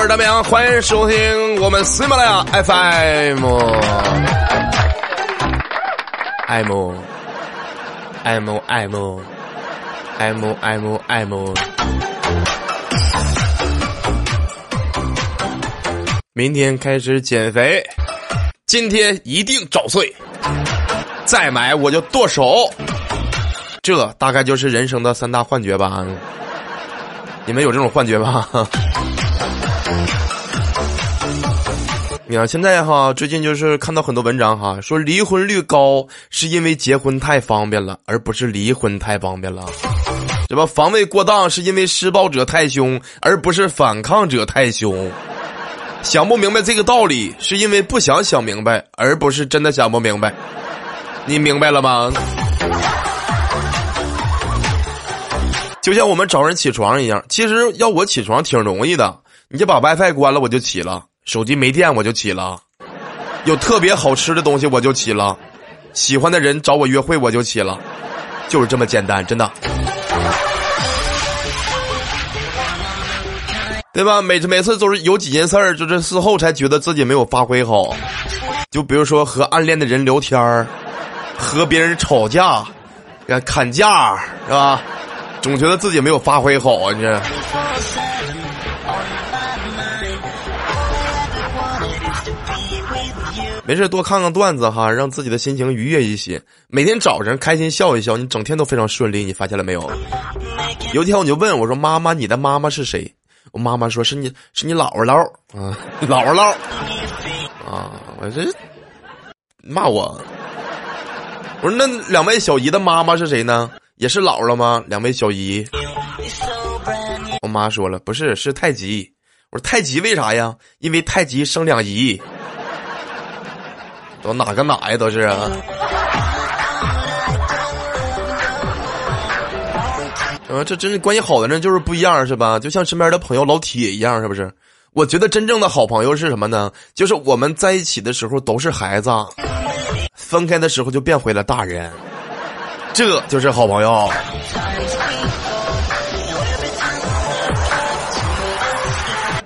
我是大明，欢迎收听我们喜马拉雅 FM。M M M M M M。明天开始减肥，今天一定早睡，再买我就剁手。这大概就是人生的三大幻觉吧？你们有这种幻觉吗？你看现在哈，最近就是看到很多文章哈，说离婚率高是因为结婚太方便了，而不是离婚太方便了。这不防卫过当是因为施暴者太凶，而不是反抗者太凶。想不明白这个道理，是因为不想想明白，而不是真的想不明白。你明白了吗？就像我们早上起床一样，其实要我起床挺容易的，你就把 WiFi 关了，我就起了。手机没电我就起了，有特别好吃的东西我就起了，喜欢的人找我约会我就起了，就是这么简单，真的，对吧？每次每次都是有几件事儿，就是事后才觉得自己没有发挥好，就比如说和暗恋的人聊天儿，和别人吵架，砍价是吧？总觉得自己没有发挥好啊，你这。没事，多看看段子哈，让自己的心情愉悦一些。每天早晨开心笑一笑，你整天都非常顺利。你发现了没有？有一天我就问我说：“妈妈，你的妈妈是谁？”我妈妈说是你是你姥姥啊，姥姥啊。我这骂我。我说那两位小姨的妈妈是谁呢？也是姥姥吗？两位小姨。我妈说了，不是，是太极。我说太极为啥呀？因为太极生两仪。都哪跟哪呀？都是啊！这真是关系好的人就是不一样，是吧？就像身边的朋友老铁一样，是不是？我觉得真正的好朋友是什么呢？就是我们在一起的时候都是孩子，分开的时候就变回了大人，这就是好朋友。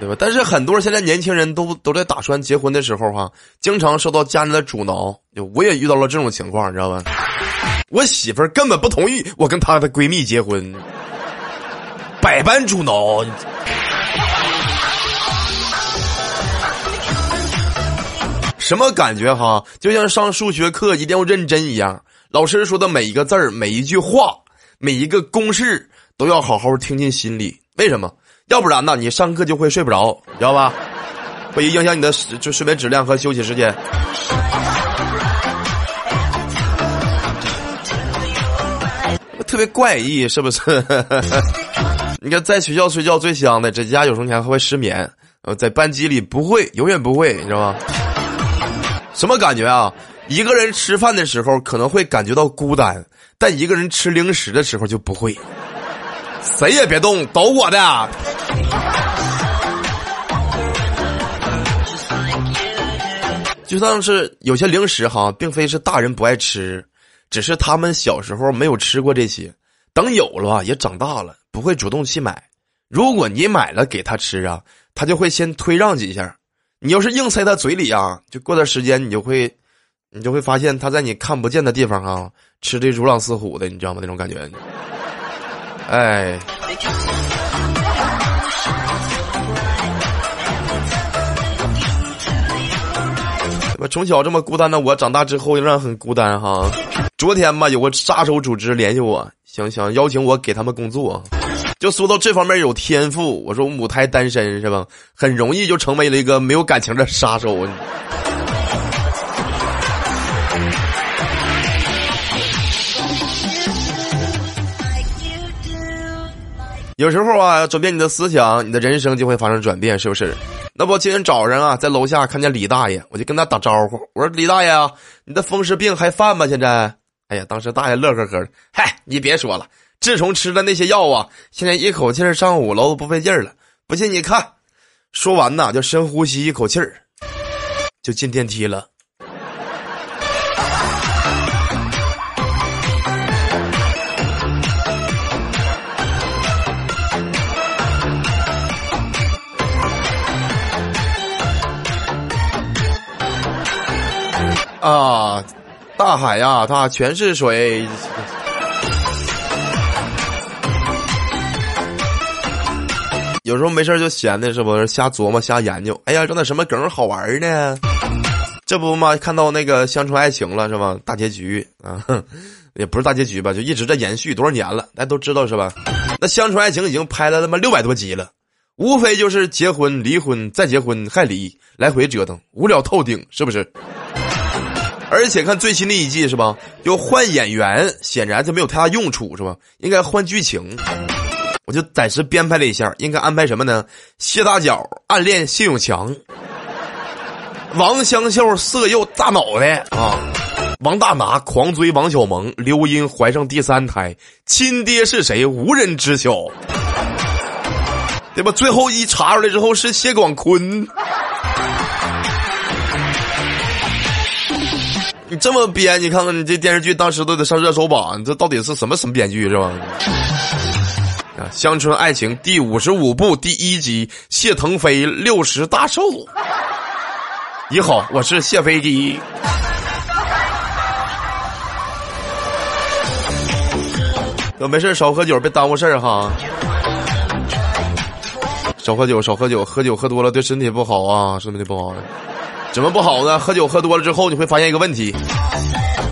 对吧？但是很多现在年轻人都都在打算结婚的时候哈，经常受到家人的阻挠。就我也遇到了这种情况，你知道吧？我媳妇儿根本不同意我跟她的闺蜜结婚，百般阻挠。什么感觉哈？就像上数学课一定要认真一样，老师说的每一个字儿、每一句话、每一个公式都要好好听进心里。为什么？要不然呢，你上课就会睡不着，知道吧？会影响你的就睡眠质量和休息时间。特别怪异，是不是？你看，在学校睡觉最香的，在家有时候你还会失眠。呃，在班级里不会，永远不会，你知道吗？什么感觉啊？一个人吃饭的时候可能会感觉到孤单，但一个人吃零食的时候就不会。谁也别动，都我的。就像是有些零食哈，并非是大人不爱吃，只是他们小时候没有吃过这些，等有了也长大了，不会主动去买。如果你买了给他吃啊，他就会先推让几下。你要是硬塞他嘴里啊，就过段时间你就会，你就会发现他在你看不见的地方啊，吃的如狼似虎的，你知道吗？那种感觉。哎，我从小这么孤单的我，长大之后仍然很孤单哈。昨天吧，有个杀手组织联系我，想想邀请我给他们工作，就说到这方面有天赋。我说我母胎单身是吧？很容易就成为了一个没有感情的杀手。有时候啊，转变你的思想，你的人生就会发生转变，是不是？那不，今天早上啊，在楼下看见李大爷，我就跟他打招呼，我说：“李大爷啊，你的风湿病还犯吗？现在？”哎呀，当时大爷乐呵呵的，嗨，你别说了，自从吃了那些药啊，现在一口气上五楼都不费劲了。不信你看，说完呐，就深呼吸一口气儿，就进电梯了。啊，大海呀，它全是水。有时候没事就闲的是不？瞎琢磨，瞎研究。哎呀，整点什么梗好玩呢？这不嘛，看到那个《乡村爱情》了是吧？大结局啊，也不是大结局吧，就一直在延续多少年了，大家都知道是吧？那《乡村爱情》已经拍了他妈六百多集了，无非就是结婚、离婚、再结婚、还离，来回折腾，无聊透顶，是不是？而且看最新的一季是吧？就换演员，显然就没有太大用处是吧？应该换剧情。我就暂时编排了一下，应该安排什么呢？谢大脚暗恋谢永强，王香秀色诱大脑袋啊，王大拿狂追王小萌，刘英怀上第三胎，亲爹是谁无人知晓，对吧？最后一查出来之后是谢广坤，你这么编，你看看你这电视剧当时都得上热搜榜，你这到底是什么什么编剧是吧？《啊乡村爱情》第五十五部第一集，谢腾飞六十大寿。你好，我是谢飞机。都没事少喝酒，别耽误事儿哈。少喝酒，少喝酒，喝酒喝多了对身体不好啊，身体不好。怎么不好呢？喝酒喝多了之后，你会发现一个问题：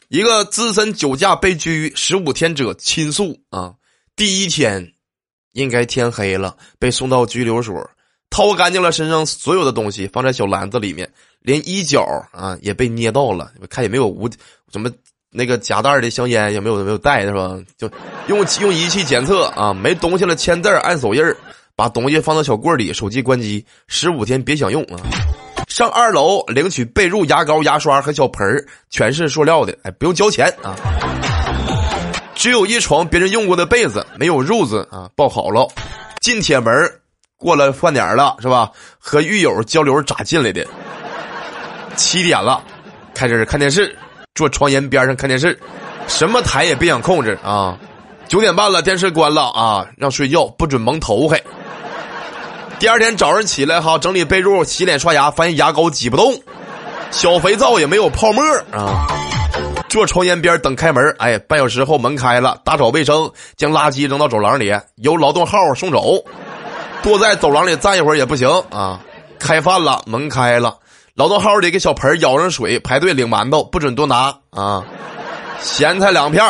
一个资深酒驾被拘十五天者倾诉啊，第一天。应该天黑了，被送到拘留所，掏干净了身上所有的东西，放在小篮子里面，连衣角啊也被捏到了，看也没有无什么那个夹带的香烟也没有没有带是吧？就用用仪器检测啊，没东西了签字按手印把东西放到小柜里，手机关机，十五天别想用啊！上二楼领取被褥、牙膏、牙刷和小盆儿全是塑料的，哎，不用交钱啊。只有一床别人用过的被子，没有褥子啊，抱好了。进铁门，过了饭点了是吧？和狱友交流咋进来的？七点了，开始看电视，坐床沿边上看电视，什么台也别想控制啊。九点半了，电视关了啊，让睡觉，不准蒙头嘿。第二天早上起来哈，整理被褥，洗脸刷牙，发现牙膏挤不动，小肥皂也没有泡沫啊。坐床沿边等开门，哎，半小时后门开了，打扫卫生，将垃圾扔到走廊里，由劳动号送走。多在走廊里站一会儿也不行啊！开饭了，门开了，劳动号里给小盆舀上水，排队领馒头，不准多拿啊！咸菜两片，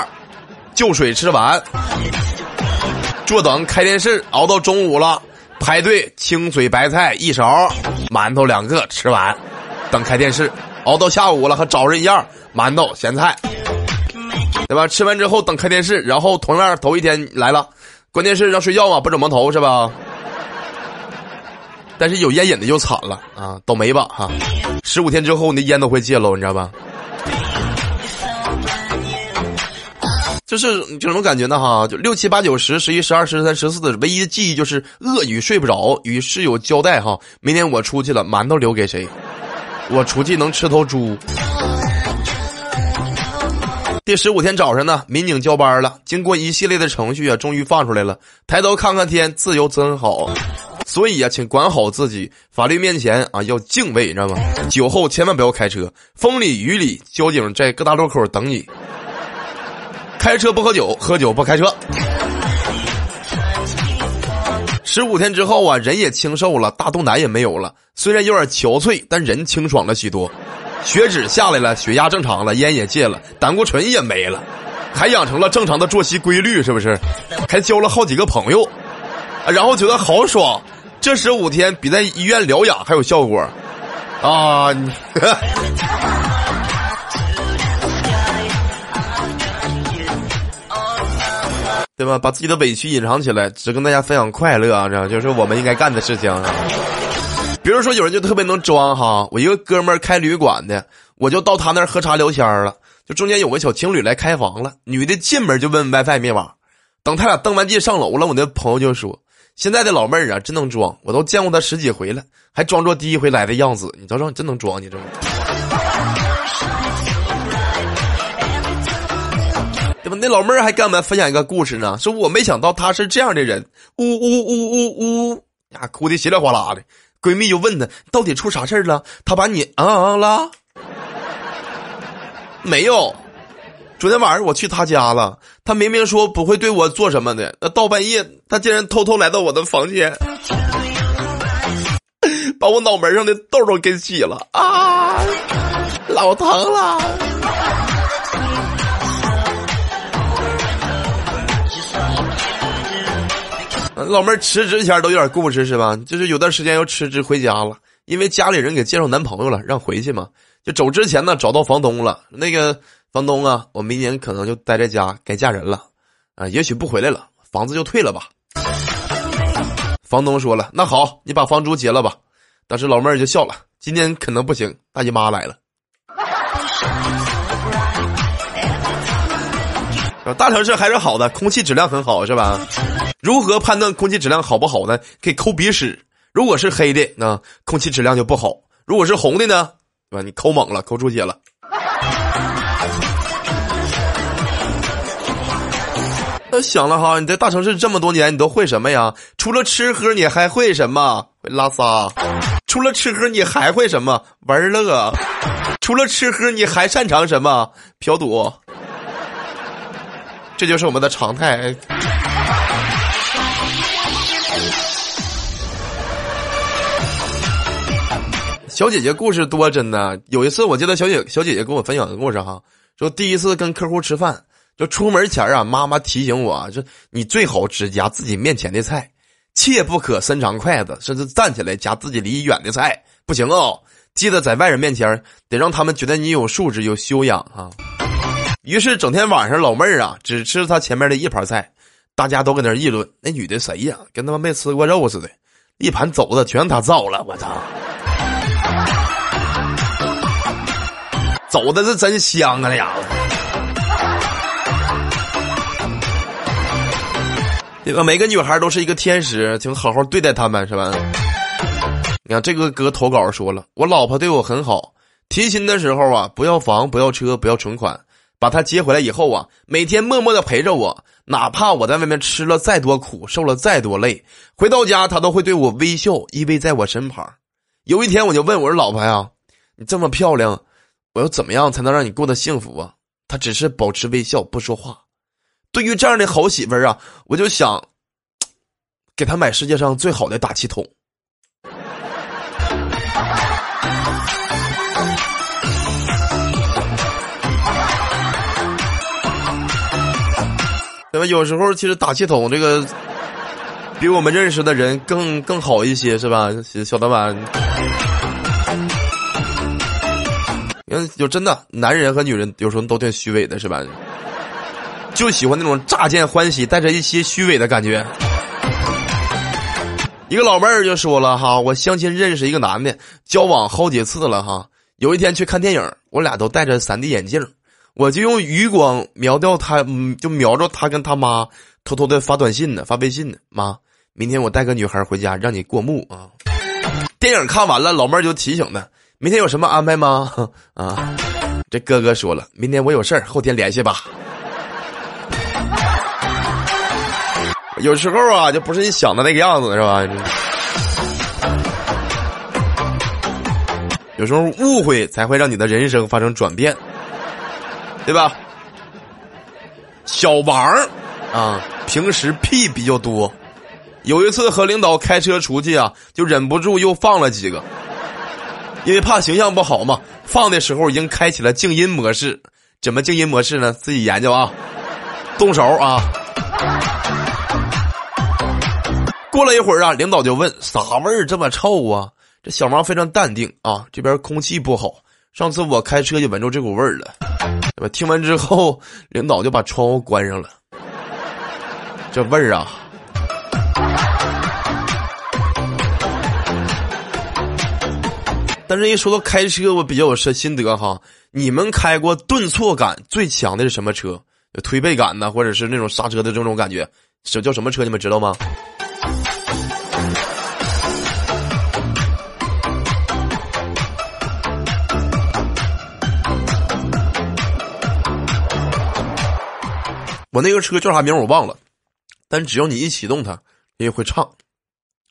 就水吃完。坐等开电视，熬到中午了，排队清水白菜一勺，馒头两个吃完，等开电视，熬到下午了和早上一样。馒头、咸菜，对吧？吃完之后等开电视，然后同样头一天来了，关键是让睡觉嘛，不怎么头是吧？但是有烟瘾的就惨了啊，倒霉吧哈！十五天之后，你的烟都会戒喽，你知道吧？就是就什么感觉呢哈？就六七八九十十一十二十三十四的唯一的记忆就是饿与睡不着，与室友交代哈，明天我出去了，馒头留给谁？我出去能吃头猪。第十五天早上呢，民警交班了。经过一系列的程序啊，终于放出来了。抬头看看天，自由真好。所以啊，请管好自己，法律面前啊要敬畏，你知道吗？酒后千万不要开车，风里雨里，交警在各大路口等你。开车不喝酒，喝酒不开车。十五天之后啊，人也清瘦了，大肚腩也没有了，虽然有点憔悴，但人清爽了许多。血脂下来了，血压正常了，烟也戒了，胆固醇也没了，还养成了正常的作息规律，是不是？还交了好几个朋友，然后觉得好爽。这十五天比在医院疗养还有效果啊！对吧？把自己的委屈隐藏起来，只跟大家分享快乐啊！这样就是我们应该干的事情。比如说，有人就特别能装哈。我一个哥们儿开旅馆的，我就到他那儿喝茶聊天了。就中间有个小情侣来开房了，女的进门就问 WiFi 密码。等他俩登完记上楼了，我那朋友就说：“现在的老妹儿啊，真能装，我都见过她十几回了，还装作第一回来的样子。你瞅瞅，你真能装，你这。”老妹儿还跟我们分享一个故事呢，说我没想到他是这样的人，呜呜呜呜呜呀，哭的稀里哗啦的。闺蜜就问她到底出啥事儿了？他把你啊啊了？没有。昨天晚上我去他家了，他明明说不会对我做什么的，那到半夜他竟然偷偷来到我的房间，把我脑门上的痘痘给挤了啊，老疼了。老妹儿辞职前都有点故事是吧？就是有段时间要辞职回家了，因为家里人给介绍男朋友了，让回去嘛。就走之前呢，找到房东了，那个。房东啊，我明年可能就待在家，该嫁人了，啊，也许不回来了，房子就退了吧。房东说了，那好，你把房租结了吧。当时老妹儿就笑了，今年可能不行，大姨妈来了。大城市还是好的，空气质量很好，是吧？如何判断空气质量好不好呢？可以抠鼻屎，如果是黑的，那空气质量就不好；如果是红的呢，对吧？你抠猛了，抠出血了。那想了哈，你在大城市这么多年，你都会什么呀？除了吃喝，你还会什么？会拉撒。除了吃喝，你还会什么？玩乐。除了吃喝，你还擅长什么？嫖赌。这就是我们的常态。小姐姐故事多，真的。有一次，我记得小姐小姐姐跟我分享的故事哈，说第一次跟客户吃饭。就出门前啊，妈妈提醒我，就你最好只夹自己面前的菜，切不可伸长筷子，甚至站起来夹自己离远的菜，不行哦。记得在外人面前得让他们觉得你有素质、有修养啊。于是整天晚上，老妹儿啊只吃她前面的一盘菜，大家都搁那议论那女的谁呀，跟他妈没吃过肉似的，一盘肘子全她造了，我操！走的是真香啊，那家伙。对吧？每个女孩都是一个天使，请好好对待她们，是吧？你看这个哥投稿说了，我老婆对我很好，提亲的时候啊，不要房，不要车，不要存款，把她接回来以后啊，每天默默的陪着我，哪怕我在外面吃了再多苦，受了再多累，回到家她都会对我微笑，依偎在我身旁。有一天我就问我说：“老婆呀，你这么漂亮，我要怎么样才能让你过得幸福啊？”她只是保持微笑，不说话。对于这样的好媳妇儿啊，我就想给她买世界上最好的打气筒。对吧？有时候其实打气筒这个比我们认识的人更更好一些，是吧，小老板？嗯，有真的，男人和女人有时候都挺虚伪的，是吧？就喜欢那种乍见欢喜，带着一些虚伪的感觉。一个老妹儿就说了哈，我相亲认识一个男的，交往好几次了哈。有一天去看电影，我俩都戴着 3D 眼镜，我就用余光瞄掉他，嗯就瞄着他跟他妈偷偷的发短信呢，发微信呢。妈，明天我带个女孩回家，让你过目啊。电影看完了，老妹儿就提醒他，明天有什么安排吗？啊，这哥哥说了，明天我有事儿，后天联系吧。有时候啊，就不是你想的那个样子，是吧？有时候误会才会让你的人生发生转变，对吧？小王啊，平时屁比较多，有一次和领导开车出去啊，就忍不住又放了几个，因为怕形象不好嘛。放的时候已经开启了静音模式，怎么静音模式呢？自己研究啊，动手啊。过了一会儿啊，领导就问：“啥味儿这么臭啊？”这小王非常淡定啊，这边空气不好，上次我开车就闻着这股味儿了。对吧？听完之后，领导就把窗户关上了。这味儿啊！但是，一说到开车，我比较有心得哈。你们开过顿挫感最强的是什么车？推背感呢，或者是那种刹车的这种感觉，这叫什么车？你们知道吗？我那个车叫啥名我忘了，但只要你一启动它，也会唱，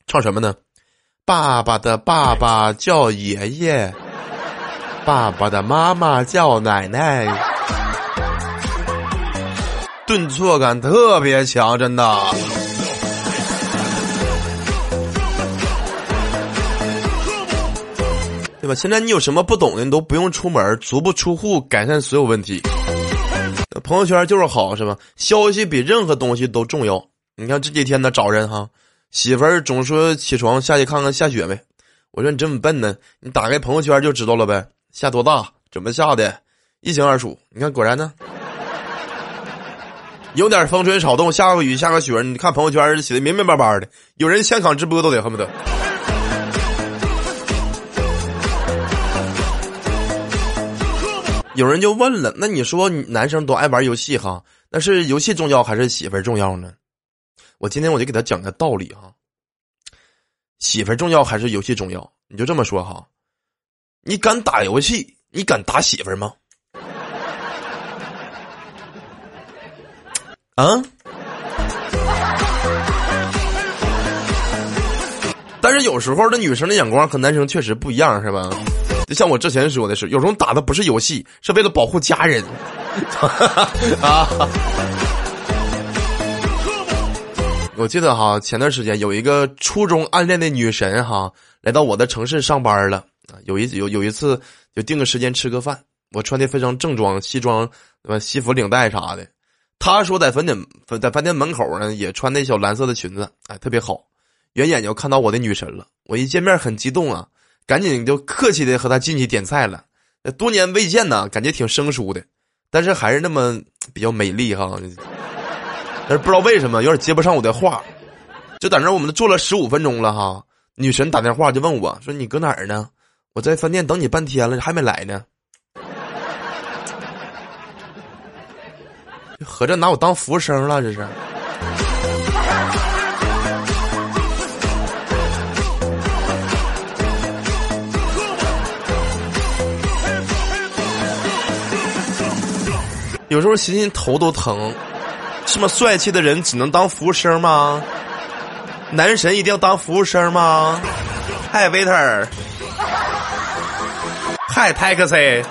唱什么呢？爸爸的爸爸叫爷爷，爸爸的妈妈叫奶奶，顿挫感特别强，真的。对吧？现在你有什么不懂的，你都不用出门，足不出户，改善所有问题。朋友圈就是好，是吧？消息比任何东西都重要。你看这几天呢，找人哈，媳妇儿总说起床下去看看下雪没。我说你这么笨呢？你打开朋友圈就知道了呗，下多大，怎么下的，一清二楚。你看果然呢，有点风吹草动，下个雨下个雪，你看朋友圈写的明明白白的，有人现场直播都得恨不得。有人就问了，那你说男生都爱玩游戏哈，那是游戏重要还是媳妇儿重要呢？我今天我就给他讲个道理哈，媳妇儿重要还是游戏重要？你就这么说哈，你敢打游戏，你敢打媳妇儿吗？啊？但是有时候这女生的眼光和男生确实不一样，是吧？就像我之前说的是，有时候打的不是游戏，是为了保护家人。啊！我记得哈，前段时间有一个初中暗恋的女神哈，来到我的城市上班了。有一有有一次就定个时间吃个饭，我穿的非常正装，西装？西服领带啥的。她说在饭店在饭店门口呢，也穿那小蓝色的裙子，哎，特别好。远眼就看到我的女神了，我一见面很激动啊。赶紧就客气的和他进去点菜了，多年未见呢，感觉挺生疏的，但是还是那么比较美丽哈。但是不知道为什么有点接不上我的话，就在那我们坐了十五分钟了哈。女神打电话就问我说：“你搁哪儿呢？我在饭店等你半天了，还没来呢。”合着拿我当服务生了，这是。有时候心心头都疼，这么帅气的人只能当服务生吗？男神一定要当服务生吗？Hi waiter，Hi taxi。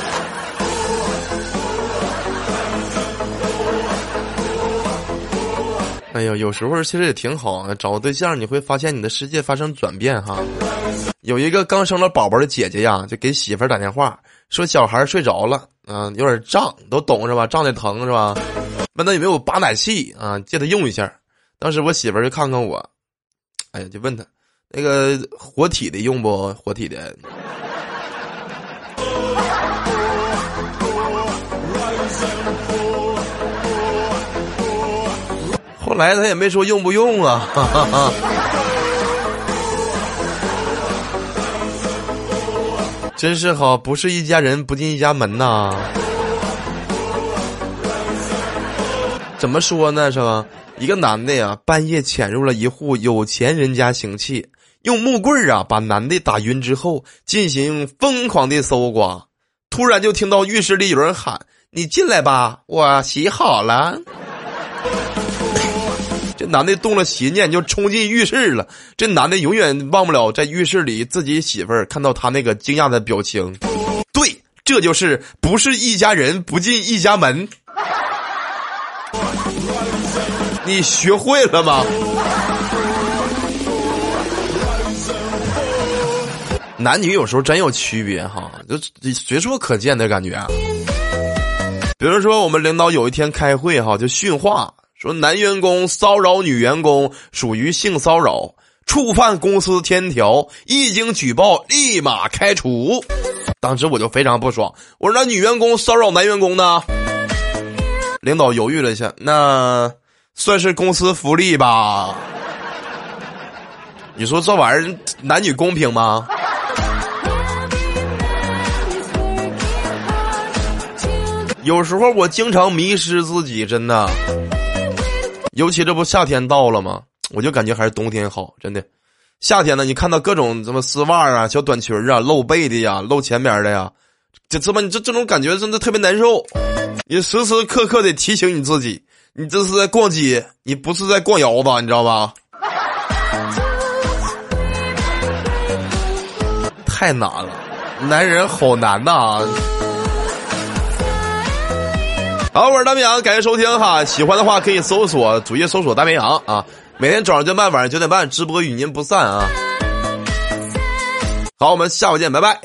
哎呦，有时候其实也挺好啊，找个对象你会发现你的世界发生转变哈。有一个刚生了宝宝的姐姐呀，就给媳妇儿打电话。说小孩睡着了，嗯，有点胀，都懂是吧？胀的疼是吧？问他有没有拔奶器啊？借他用一下。当时我媳妇儿就看看我，哎呀，就问他，那个活体的用不？活体的。后来他也没说用不用啊。哈哈哈真是好，不是一家人不进一家门呐。怎么说呢？是吧？一个男的呀，半夜潜入了一户有钱人家行窃，用木棍儿啊把男的打晕之后，进行疯狂的搜刮。突然就听到浴室里有人喊：“你进来吧，我洗好了。”男的动了邪念，就冲进浴室了。这男的永远忘不了在浴室里自己媳妇儿看到他那个惊讶的表情。对，这就是不是一家人不进一家门。你学会了吗？男女有时候真有区别哈，就随处可见的感觉。比如说，我们领导有一天开会哈，就训话。说男员工骚扰女员工属于性骚扰，触犯公司天条，一经举报立马开除。当时我就非常不爽，我说那女员工骚扰男员工呢？领导犹豫了一下，那算是公司福利吧？你说这玩意儿男女公平吗？有时候我经常迷失自己，真的。尤其这不夏天到了吗？我就感觉还是冬天好，真的。夏天呢，你看到各种什么丝袜啊、小短裙啊、露背的呀、露前面的呀，就这么你这这种感觉真的特别难受。你时时刻刻的提醒你自己，你这是在逛街，你不是在逛窑子，你知道吧？太难了。男人好难呐！好，我是大绵羊，感谢收听哈。喜欢的话可以搜索主页搜索大绵羊啊。每天早上九点半，晚上九点半直播与您不散啊。好，我们下午见，拜拜。